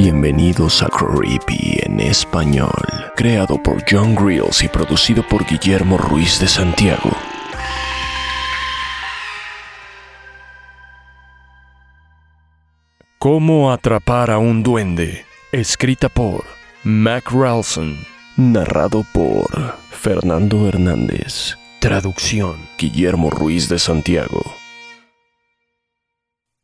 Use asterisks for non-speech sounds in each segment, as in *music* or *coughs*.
Bienvenidos a Creepy en español, creado por John Grills y producido por Guillermo Ruiz de Santiago. Cómo atrapar a un duende, escrita por Mac Ralson, narrado por Fernando Hernández, traducción Guillermo Ruiz de Santiago.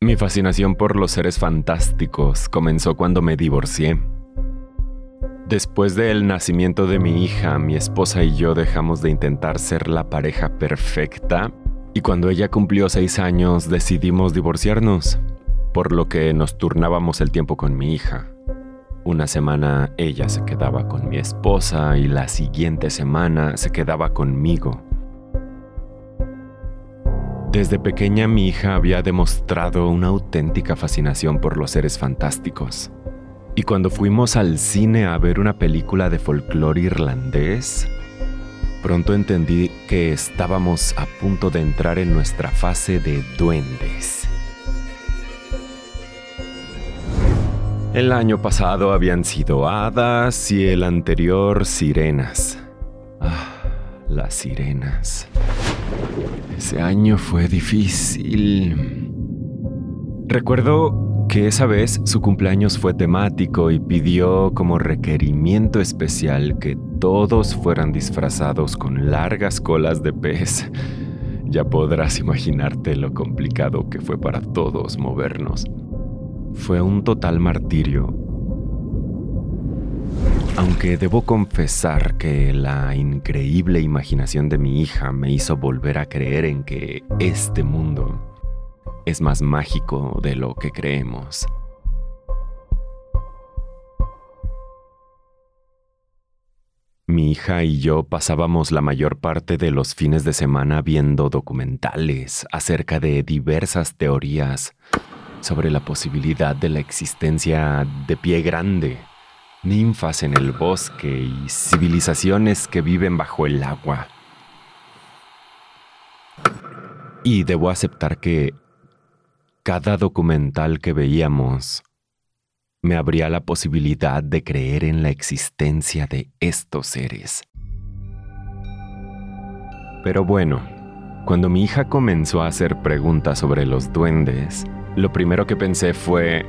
Mi fascinación por los seres fantásticos comenzó cuando me divorcié. Después del nacimiento de mi hija, mi esposa y yo dejamos de intentar ser la pareja perfecta y cuando ella cumplió seis años decidimos divorciarnos, por lo que nos turnábamos el tiempo con mi hija. Una semana ella se quedaba con mi esposa y la siguiente semana se quedaba conmigo. Desde pequeña mi hija había demostrado una auténtica fascinación por los seres fantásticos. Y cuando fuimos al cine a ver una película de folclore irlandés, pronto entendí que estábamos a punto de entrar en nuestra fase de duendes. El año pasado habían sido hadas y el anterior sirenas. Ah, las sirenas. Ese año fue difícil. Recuerdo que esa vez su cumpleaños fue temático y pidió como requerimiento especial que todos fueran disfrazados con largas colas de pez. Ya podrás imaginarte lo complicado que fue para todos movernos. Fue un total martirio aunque debo confesar que la increíble imaginación de mi hija me hizo volver a creer en que este mundo es más mágico de lo que creemos. Mi hija y yo pasábamos la mayor parte de los fines de semana viendo documentales acerca de diversas teorías sobre la posibilidad de la existencia de pie grande ninfas en el bosque y civilizaciones que viven bajo el agua. Y debo aceptar que cada documental que veíamos me abría la posibilidad de creer en la existencia de estos seres. Pero bueno, cuando mi hija comenzó a hacer preguntas sobre los duendes, lo primero que pensé fue,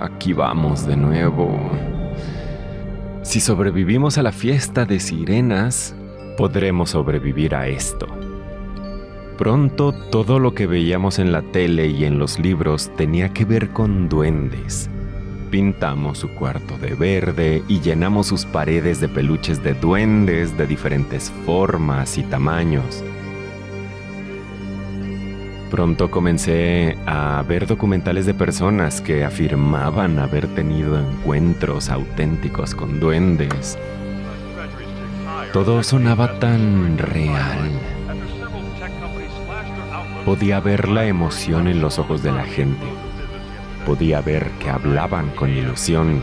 Aquí vamos de nuevo. Si sobrevivimos a la fiesta de sirenas, podremos sobrevivir a esto. Pronto todo lo que veíamos en la tele y en los libros tenía que ver con duendes. Pintamos su cuarto de verde y llenamos sus paredes de peluches de duendes de diferentes formas y tamaños. Pronto comencé a ver documentales de personas que afirmaban haber tenido encuentros auténticos con duendes. Todo sonaba tan real. Podía ver la emoción en los ojos de la gente. Podía ver que hablaban con ilusión,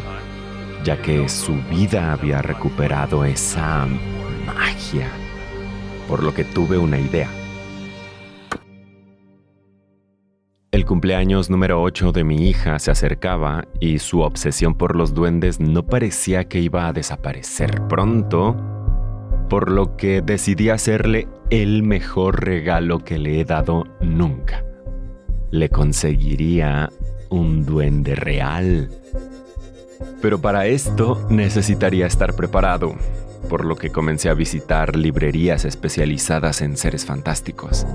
ya que su vida había recuperado esa magia. Por lo que tuve una idea. El cumpleaños número 8 de mi hija se acercaba y su obsesión por los duendes no parecía que iba a desaparecer pronto, por lo que decidí hacerle el mejor regalo que le he dado nunca. Le conseguiría un duende real. Pero para esto necesitaría estar preparado, por lo que comencé a visitar librerías especializadas en seres fantásticos.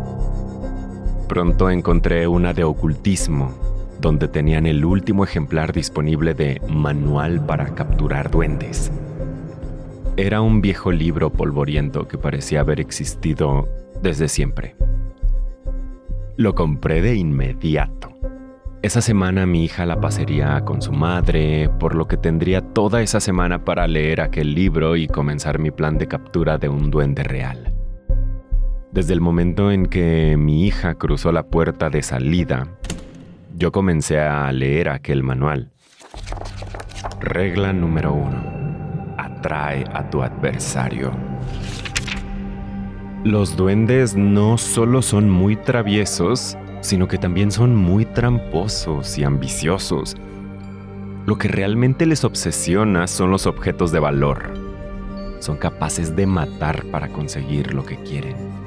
Pronto encontré una de ocultismo, donde tenían el último ejemplar disponible de Manual para capturar duendes. Era un viejo libro polvoriento que parecía haber existido desde siempre. Lo compré de inmediato. Esa semana mi hija la pasaría con su madre, por lo que tendría toda esa semana para leer aquel libro y comenzar mi plan de captura de un duende real. Desde el momento en que mi hija cruzó la puerta de salida, yo comencé a leer aquel manual. Regla número uno. Atrae a tu adversario. Los duendes no solo son muy traviesos, sino que también son muy tramposos y ambiciosos. Lo que realmente les obsesiona son los objetos de valor. Son capaces de matar para conseguir lo que quieren.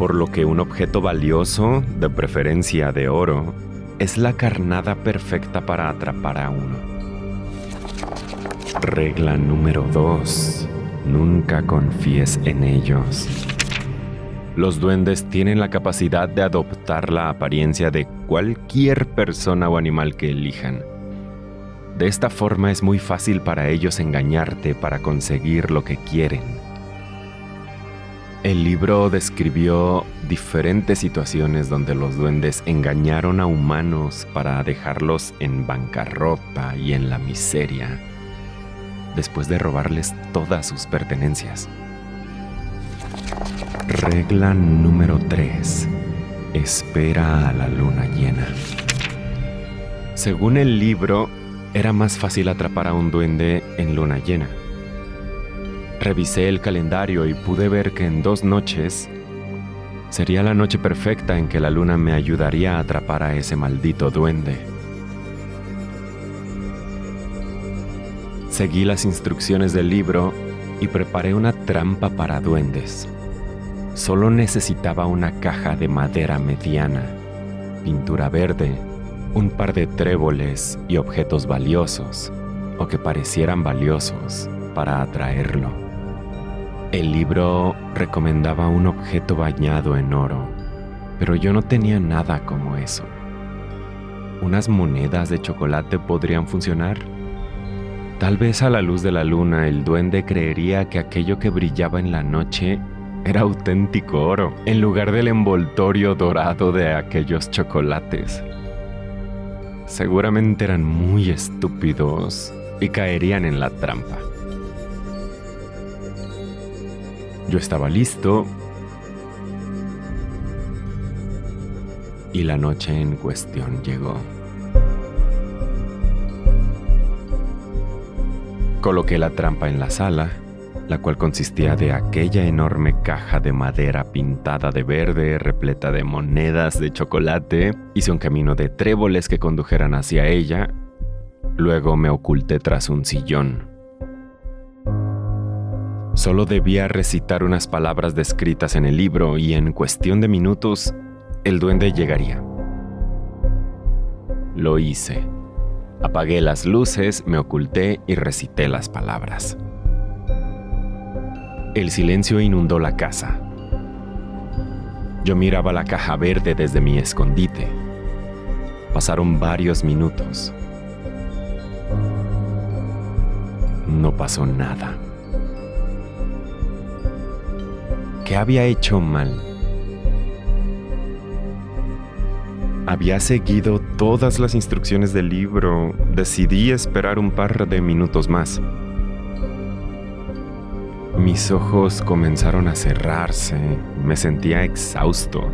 Por lo que un objeto valioso, de preferencia de oro, es la carnada perfecta para atrapar a uno. Regla número 2. Nunca confíes en ellos. Los duendes tienen la capacidad de adoptar la apariencia de cualquier persona o animal que elijan. De esta forma es muy fácil para ellos engañarte para conseguir lo que quieren. El libro describió diferentes situaciones donde los duendes engañaron a humanos para dejarlos en bancarrota y en la miseria, después de robarles todas sus pertenencias. Regla número 3. Espera a la luna llena. Según el libro, era más fácil atrapar a un duende en luna llena. Revisé el calendario y pude ver que en dos noches sería la noche perfecta en que la luna me ayudaría a atrapar a ese maldito duende. Seguí las instrucciones del libro y preparé una trampa para duendes. Solo necesitaba una caja de madera mediana, pintura verde, un par de tréboles y objetos valiosos, o que parecieran valiosos, para atraerlo. El libro recomendaba un objeto bañado en oro, pero yo no tenía nada como eso. ¿Unas monedas de chocolate podrían funcionar? Tal vez a la luz de la luna el duende creería que aquello que brillaba en la noche era auténtico oro, en lugar del envoltorio dorado de aquellos chocolates. Seguramente eran muy estúpidos y caerían en la trampa. Yo estaba listo y la noche en cuestión llegó. Coloqué la trampa en la sala la cual consistía de aquella enorme caja de madera pintada de verde, repleta de monedas de chocolate. Hice un camino de tréboles que condujeran hacia ella. Luego me oculté tras un sillón. Solo debía recitar unas palabras descritas en el libro y en cuestión de minutos el duende llegaría. Lo hice. Apagué las luces, me oculté y recité las palabras. El silencio inundó la casa. Yo miraba la caja verde desde mi escondite. Pasaron varios minutos. No pasó nada. ¿Qué había hecho mal? Había seguido todas las instrucciones del libro. Decidí esperar un par de minutos más. Mis ojos comenzaron a cerrarse, me sentía exhausto.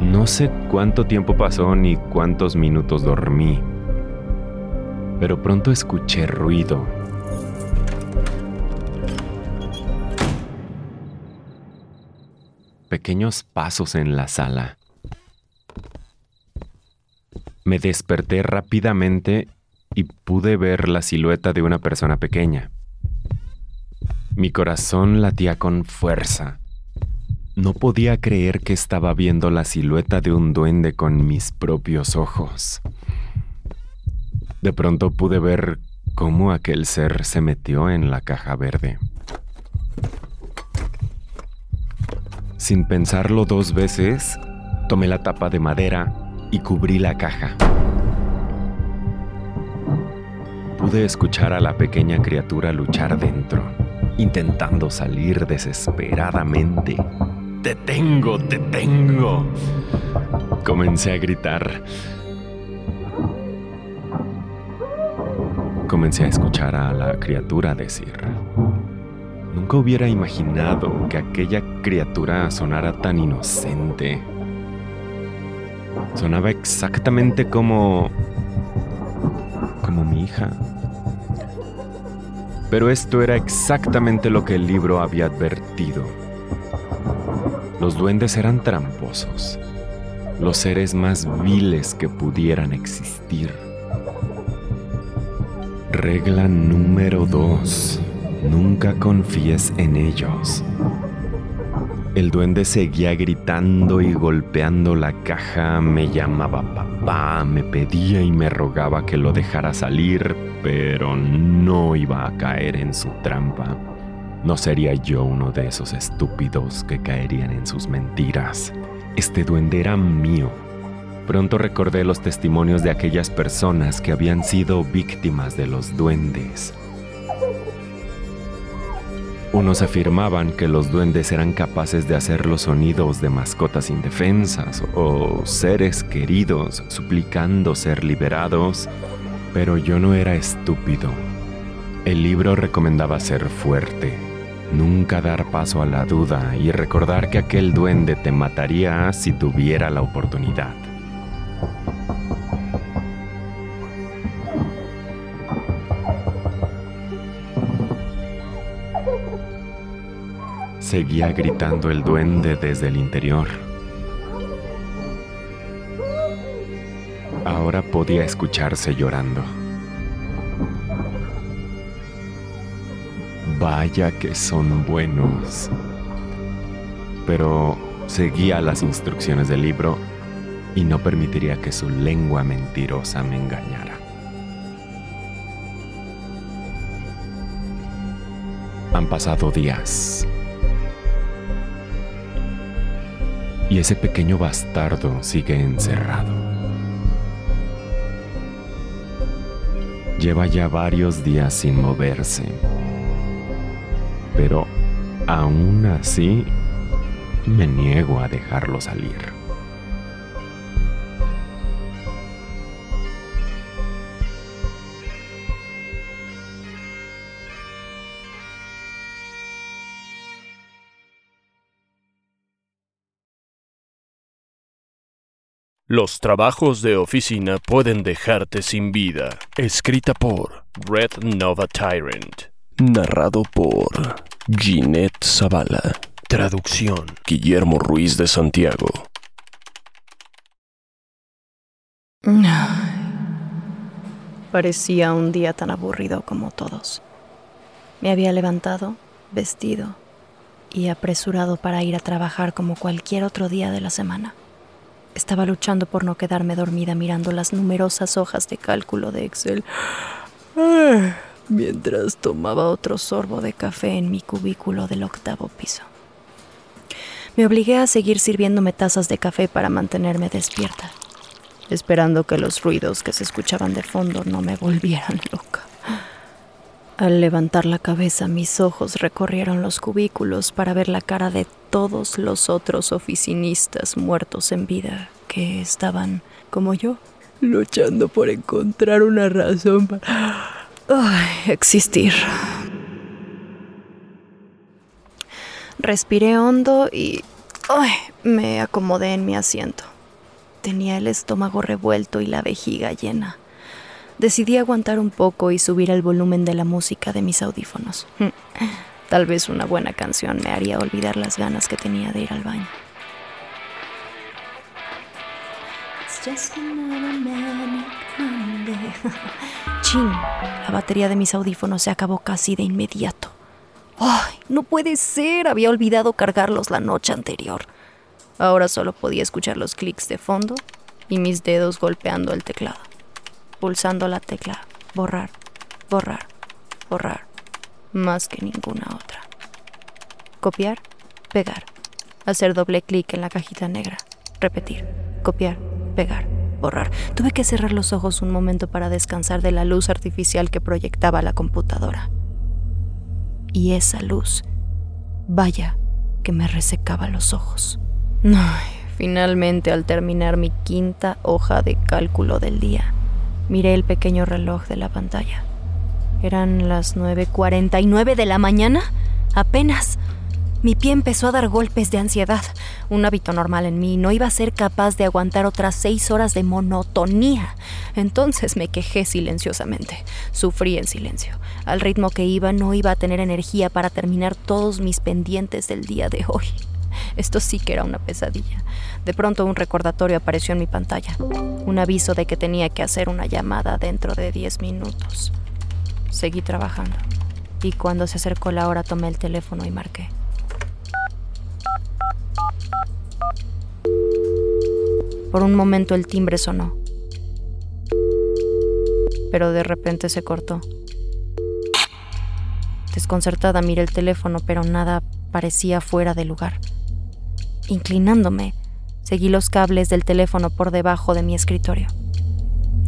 No sé cuánto tiempo pasó ni cuántos minutos dormí, pero pronto escuché ruido. Pequeños pasos en la sala. Me desperté rápidamente y pude ver la silueta de una persona pequeña. Mi corazón latía con fuerza. No podía creer que estaba viendo la silueta de un duende con mis propios ojos. De pronto pude ver cómo aquel ser se metió en la caja verde. Sin pensarlo dos veces, tomé la tapa de madera y cubrí la caja pude escuchar a la pequeña criatura luchar dentro, intentando salir desesperadamente. Te tengo, te tengo. Comencé a gritar. Comencé a escuchar a la criatura decir, nunca hubiera imaginado que aquella criatura sonara tan inocente. Sonaba exactamente como... como mi hija. Pero esto era exactamente lo que el libro había advertido. Los duendes eran tramposos, los seres más viles que pudieran existir. Regla número 2. Nunca confíes en ellos. El duende seguía gritando y golpeando la caja, me llamaba papá, me pedía y me rogaba que lo dejara salir, pero no iba a caer en su trampa. No sería yo uno de esos estúpidos que caerían en sus mentiras. Este duende era mío. Pronto recordé los testimonios de aquellas personas que habían sido víctimas de los duendes. Unos afirmaban que los duendes eran capaces de hacer los sonidos de mascotas indefensas o seres queridos suplicando ser liberados, pero yo no era estúpido. El libro recomendaba ser fuerte, nunca dar paso a la duda y recordar que aquel duende te mataría si tuviera la oportunidad. Seguía gritando el duende desde el interior. Ahora podía escucharse llorando. Vaya que son buenos. Pero seguía las instrucciones del libro y no permitiría que su lengua mentirosa me engañara. Han pasado días. Y ese pequeño bastardo sigue encerrado. Lleva ya varios días sin moverse, pero aún así me niego a dejarlo salir. Los trabajos de oficina pueden dejarte sin vida. Escrita por Red Nova Tyrant. Narrado por Ginette Zavala. Traducción Guillermo Ruiz de Santiago. Parecía un día tan aburrido como todos. Me había levantado, vestido y apresurado para ir a trabajar como cualquier otro día de la semana. Estaba luchando por no quedarme dormida mirando las numerosas hojas de cálculo de Excel mientras tomaba otro sorbo de café en mi cubículo del octavo piso. Me obligué a seguir sirviéndome tazas de café para mantenerme despierta, esperando que los ruidos que se escuchaban de fondo no me volvieran loca. Al levantar la cabeza, mis ojos recorrieron los cubículos para ver la cara de todos los otros oficinistas muertos en vida que estaban, como yo, luchando por encontrar una razón para existir. Respiré hondo y me acomodé en mi asiento. Tenía el estómago revuelto y la vejiga llena decidí aguantar un poco y subir el volumen de la música de mis audífonos. *laughs* Tal vez una buena canción me haría olvidar las ganas que tenía de ir al baño. *laughs* Chin, la batería de mis audífonos se acabó casi de inmediato. ¡Ay, no puede ser! Había olvidado cargarlos la noche anterior. Ahora solo podía escuchar los clics de fondo y mis dedos golpeando el teclado pulsando la tecla borrar, borrar, borrar, más que ninguna otra. Copiar, pegar, hacer doble clic en la cajita negra, repetir, copiar, pegar, borrar. Tuve que cerrar los ojos un momento para descansar de la luz artificial que proyectaba la computadora. Y esa luz, vaya, que me resecaba los ojos. finalmente, al terminar mi quinta hoja de cálculo del día, miré el pequeño reloj de la pantalla. Eran las 9.49 de la mañana. Apenas. Mi pie empezó a dar golpes de ansiedad, un hábito normal en mí. No iba a ser capaz de aguantar otras seis horas de monotonía. Entonces me quejé silenciosamente. Sufrí en silencio. Al ritmo que iba, no iba a tener energía para terminar todos mis pendientes del día de hoy. Esto sí que era una pesadilla. De pronto un recordatorio apareció en mi pantalla. Un aviso de que tenía que hacer una llamada dentro de diez minutos. Seguí trabajando. Y cuando se acercó la hora tomé el teléfono y marqué. Por un momento el timbre sonó, pero de repente se cortó. Desconcertada miré el teléfono, pero nada parecía fuera de lugar. Inclinándome, seguí los cables del teléfono por debajo de mi escritorio.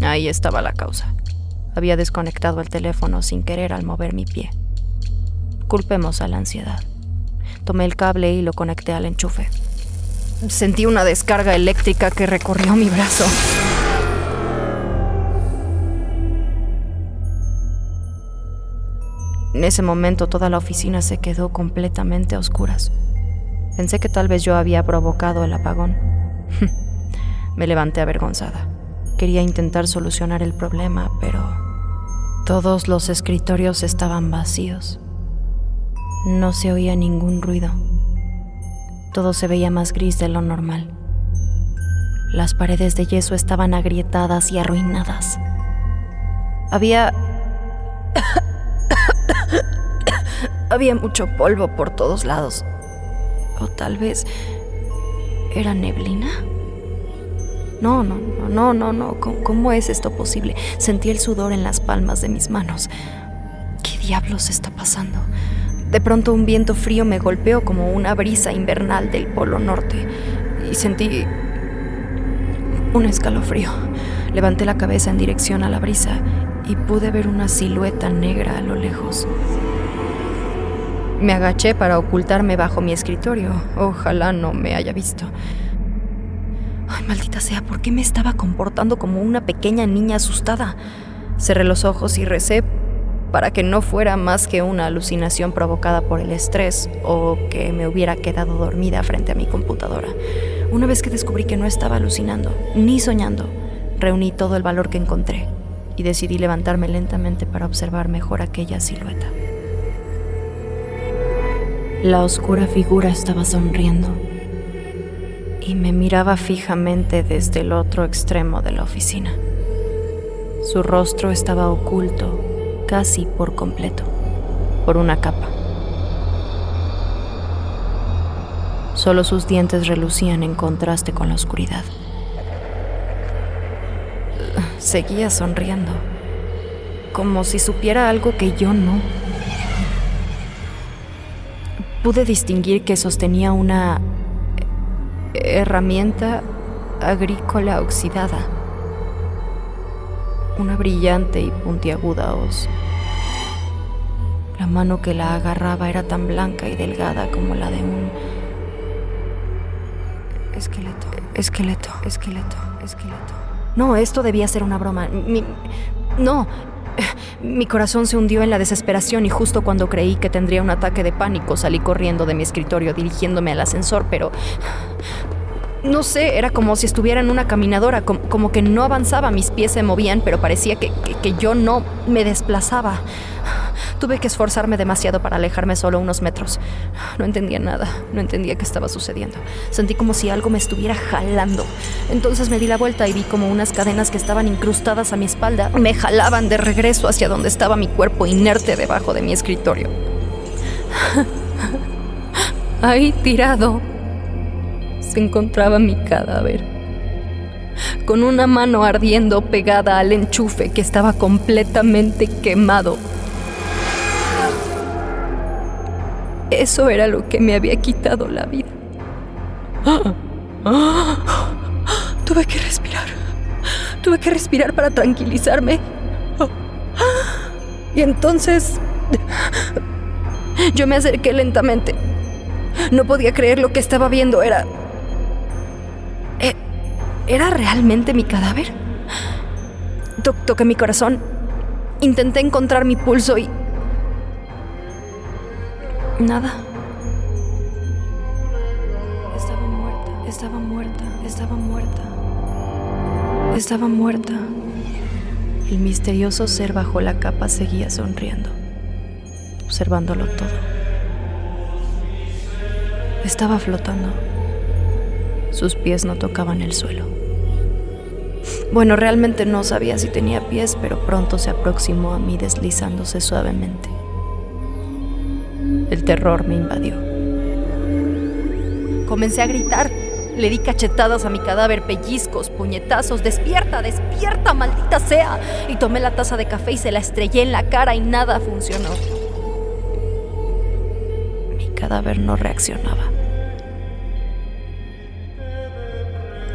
Ahí estaba la causa. Había desconectado el teléfono sin querer al mover mi pie. Culpemos a la ansiedad. Tomé el cable y lo conecté al enchufe. Sentí una descarga eléctrica que recorrió mi brazo. En ese momento toda la oficina se quedó completamente a oscuras. Pensé que tal vez yo había provocado el apagón. *laughs* Me levanté avergonzada. Quería intentar solucionar el problema, pero todos los escritorios estaban vacíos. No se oía ningún ruido. Todo se veía más gris de lo normal. Las paredes de yeso estaban agrietadas y arruinadas. Había... *coughs* Había mucho polvo por todos lados. O tal vez... ¿Era neblina? No, no, no, no, no, no. ¿Cómo, ¿Cómo, es esto posible? Sentí el sudor en las palmas de mis manos. ¿Qué diablos está pasando? De pronto un viento frío me golpeó como una brisa invernal del Polo Norte y sentí un escalofrío. Levanté la cabeza en dirección a la brisa y pude ver una silueta negra a lo lejos. Me agaché para ocultarme bajo mi escritorio. Ojalá no me haya visto. Ay, maldita sea, ¿por qué me estaba comportando como una pequeña niña asustada? Cerré los ojos y recé para que no fuera más que una alucinación provocada por el estrés o que me hubiera quedado dormida frente a mi computadora. Una vez que descubrí que no estaba alucinando, ni soñando, reuní todo el valor que encontré y decidí levantarme lentamente para observar mejor aquella silueta. La oscura figura estaba sonriendo y me miraba fijamente desde el otro extremo de la oficina. Su rostro estaba oculto casi por completo, por una capa. Solo sus dientes relucían en contraste con la oscuridad. Seguía sonriendo, como si supiera algo que yo no. Pude distinguir que sostenía una herramienta agrícola oxidada, una brillante y puntiaguda hoz. La mano que la agarraba era tan blanca y delgada como la de un esqueleto, esqueleto, esqueleto, esqueleto. No, esto debía ser una broma. Mi... No. Mi corazón se hundió en la desesperación y justo cuando creí que tendría un ataque de pánico salí corriendo de mi escritorio dirigiéndome al ascensor, pero... No sé, era como si estuviera en una caminadora, como, que no avanzaba, mis pies se movían, pero parecía que, que yo no me desplazaba. Tuve que esforzarme demasiado para alejarme solo unos metros. No entendía nada, no entendía qué estaba sucediendo. Sentí como si algo me estuviera jalando. Entonces me di la vuelta y vi como unas cadenas que estaban incrustadas a mi espalda me jalaban de regreso hacia donde estaba mi cuerpo inerte debajo de mi escritorio. *laughs* Ahí tirado se encontraba mi cadáver con una mano ardiendo pegada al enchufe que estaba completamente quemado Eso era lo que me había quitado la vida. Tuve que respirar. Tuve que respirar para tranquilizarme. Y entonces yo me acerqué lentamente. No podía creer lo que estaba viendo. Era... Eh, ¿Era realmente mi cadáver? toqué mi corazón. Intenté encontrar mi pulso y... Nada. Estaba muerta, estaba muerta, estaba muerta. Estaba muerta. El misterioso ser bajo la capa seguía sonriendo, observándolo todo. Estaba flotando. Sus pies no tocaban el suelo. Bueno, realmente no sabía si tenía pies, pero pronto se aproximó a mí deslizándose suavemente. El terror me invadió. Comencé a gritar. Le di cachetadas a mi cadáver, pellizcos, puñetazos. Despierta, despierta, maldita sea. Y tomé la taza de café y se la estrellé en la cara y nada funcionó. Mi cadáver no reaccionaba.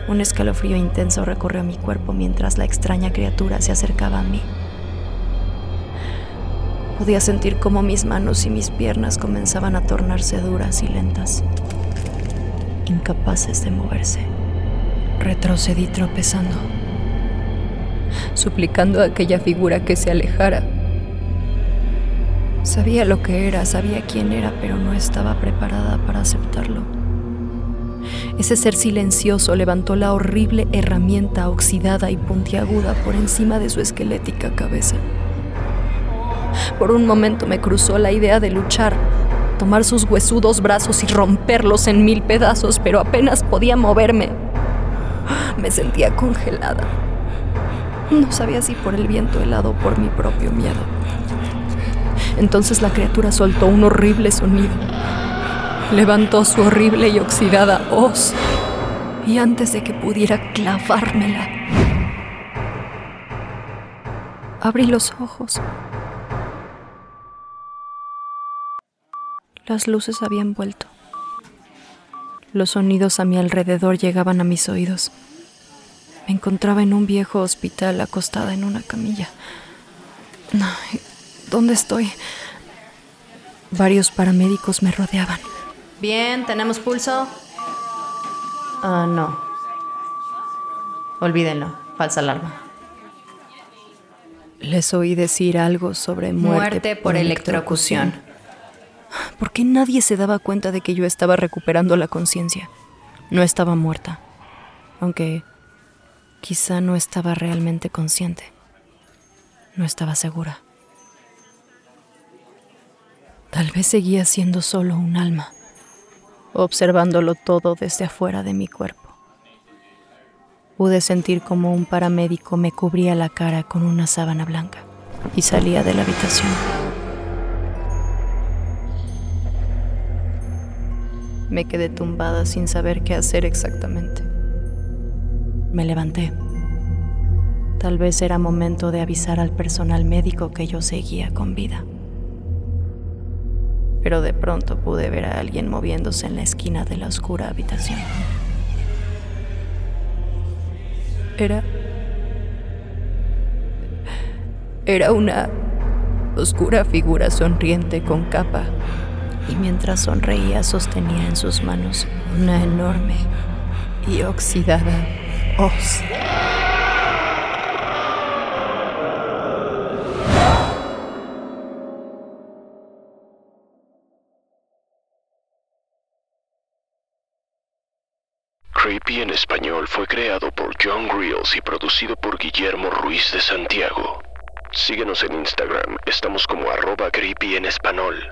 Un escalofrío intenso recorrió mi cuerpo mientras la extraña criatura se acercaba a mí. Podía sentir cómo mis manos y mis piernas comenzaban a tornarse duras y lentas incapaces de moverse. Retrocedí tropezando, suplicando a aquella figura que se alejara. Sabía lo que era, sabía quién era, pero no estaba preparada para aceptarlo. Ese ser silencioso levantó la horrible herramienta oxidada y puntiaguda por encima de su esquelética cabeza. Por un momento me cruzó la idea de luchar, tomar sus huesudos brazos y romperlos en mil pedazos, pero apenas podía moverme. Me sentía congelada. No sabía si por el viento helado o por mi propio miedo. Entonces la criatura soltó un horrible sonido. Levantó su horrible y oxidada hoz. Y antes de que pudiera clavármela, abrí los ojos. Las luces habían vuelto. Los sonidos a mi alrededor llegaban a mis oídos. Me encontraba en un viejo hospital acostada en una camilla. ¿Dónde estoy? Varios paramédicos me rodeaban. Bien, ¿tenemos pulso? Ah, no. Olvídenlo, falsa alarma. Les oí decir algo sobre muerte, por, electrocución. ¿Por qué nadie se daba cuenta de que yo estaba recuperando la conciencia? No estaba muerta, aunque quizá no estaba realmente consciente. No estaba segura. Tal vez seguía siendo solo un alma, observándolo todo desde afuera de mi cuerpo. Pude sentir como un paramédico me cubría la cara con una sábana blanca y salía de la habitación. Me quedé tumbada sin saber qué hacer exactamente. Me levanté. Tal vez era momento de avisar al personal médico que yo seguía con vida. Pero de pronto pude ver a alguien moviéndose en la esquina de la oscura habitación. Era... Era una oscura figura sonriente con capa y mientras sonreía sostenía en sus manos una enorme y oxidada hoz. Creepy en español fue creado por John Grills y producido por Guillermo Ruiz de Santiago. Síguenos en Instagram, estamos como arroba creepy en español.